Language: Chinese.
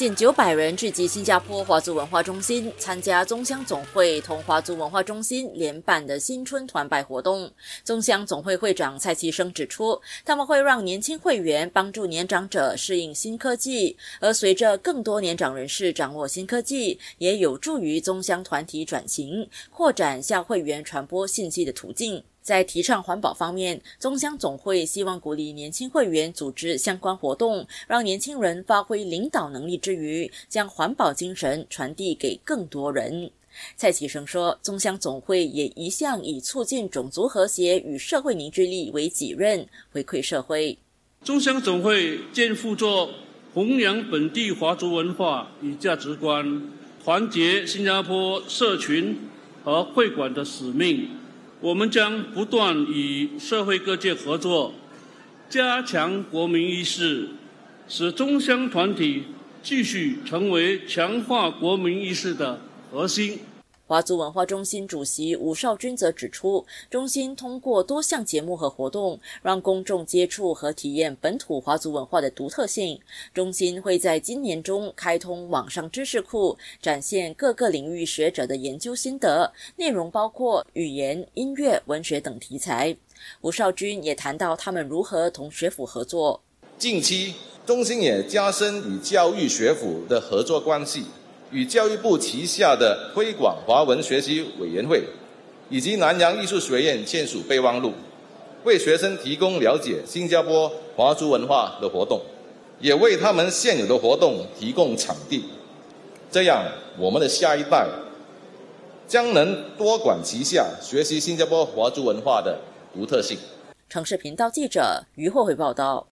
近九百人聚集新加坡华族文化中心，参加中乡总会同华族文化中心联办的新春团拜活动。中乡总会会长蔡其生指出，他们会让年轻会员帮助年长者适应新科技，而随着更多年长人士掌握新科技，也有助于中乡团体转型，扩展向会员传播信息的途径。在提倡环保方面，中乡总会希望鼓励年轻会员组织相关活动，让年轻人发挥领导能力之余，将环保精神传递给更多人。蔡启生说，中乡总会也一向以促进种族和谐与社会凝聚力为己任，回馈社会。中乡总会肩负着弘扬本地华族文化与价值观、团结新加坡社群和会馆的使命。我们将不断与社会各界合作，加强国民意识，使中乡团体继续成为强化国民意识的核心。华族文化中心主席吴少军则指出，中心通过多项节目和活动，让公众接触和体验本土华族文化的独特性。中心会在今年中开通网上知识库，展现各个领域学者的研究心得，内容包括语言、音乐、文学等题材。吴少军也谈到他们如何同学府合作。近期，中心也加深与教育学府的合作关系。与教育部旗下的推广华文学习委员会以及南洋艺术学院签署备忘录，为学生提供了解新加坡华族文化的活动，也为他们现有的活动提供场地。这样，我们的下一代将能多管齐下，学习新加坡华族文化的独特性。城市频道记者于慧慧报道。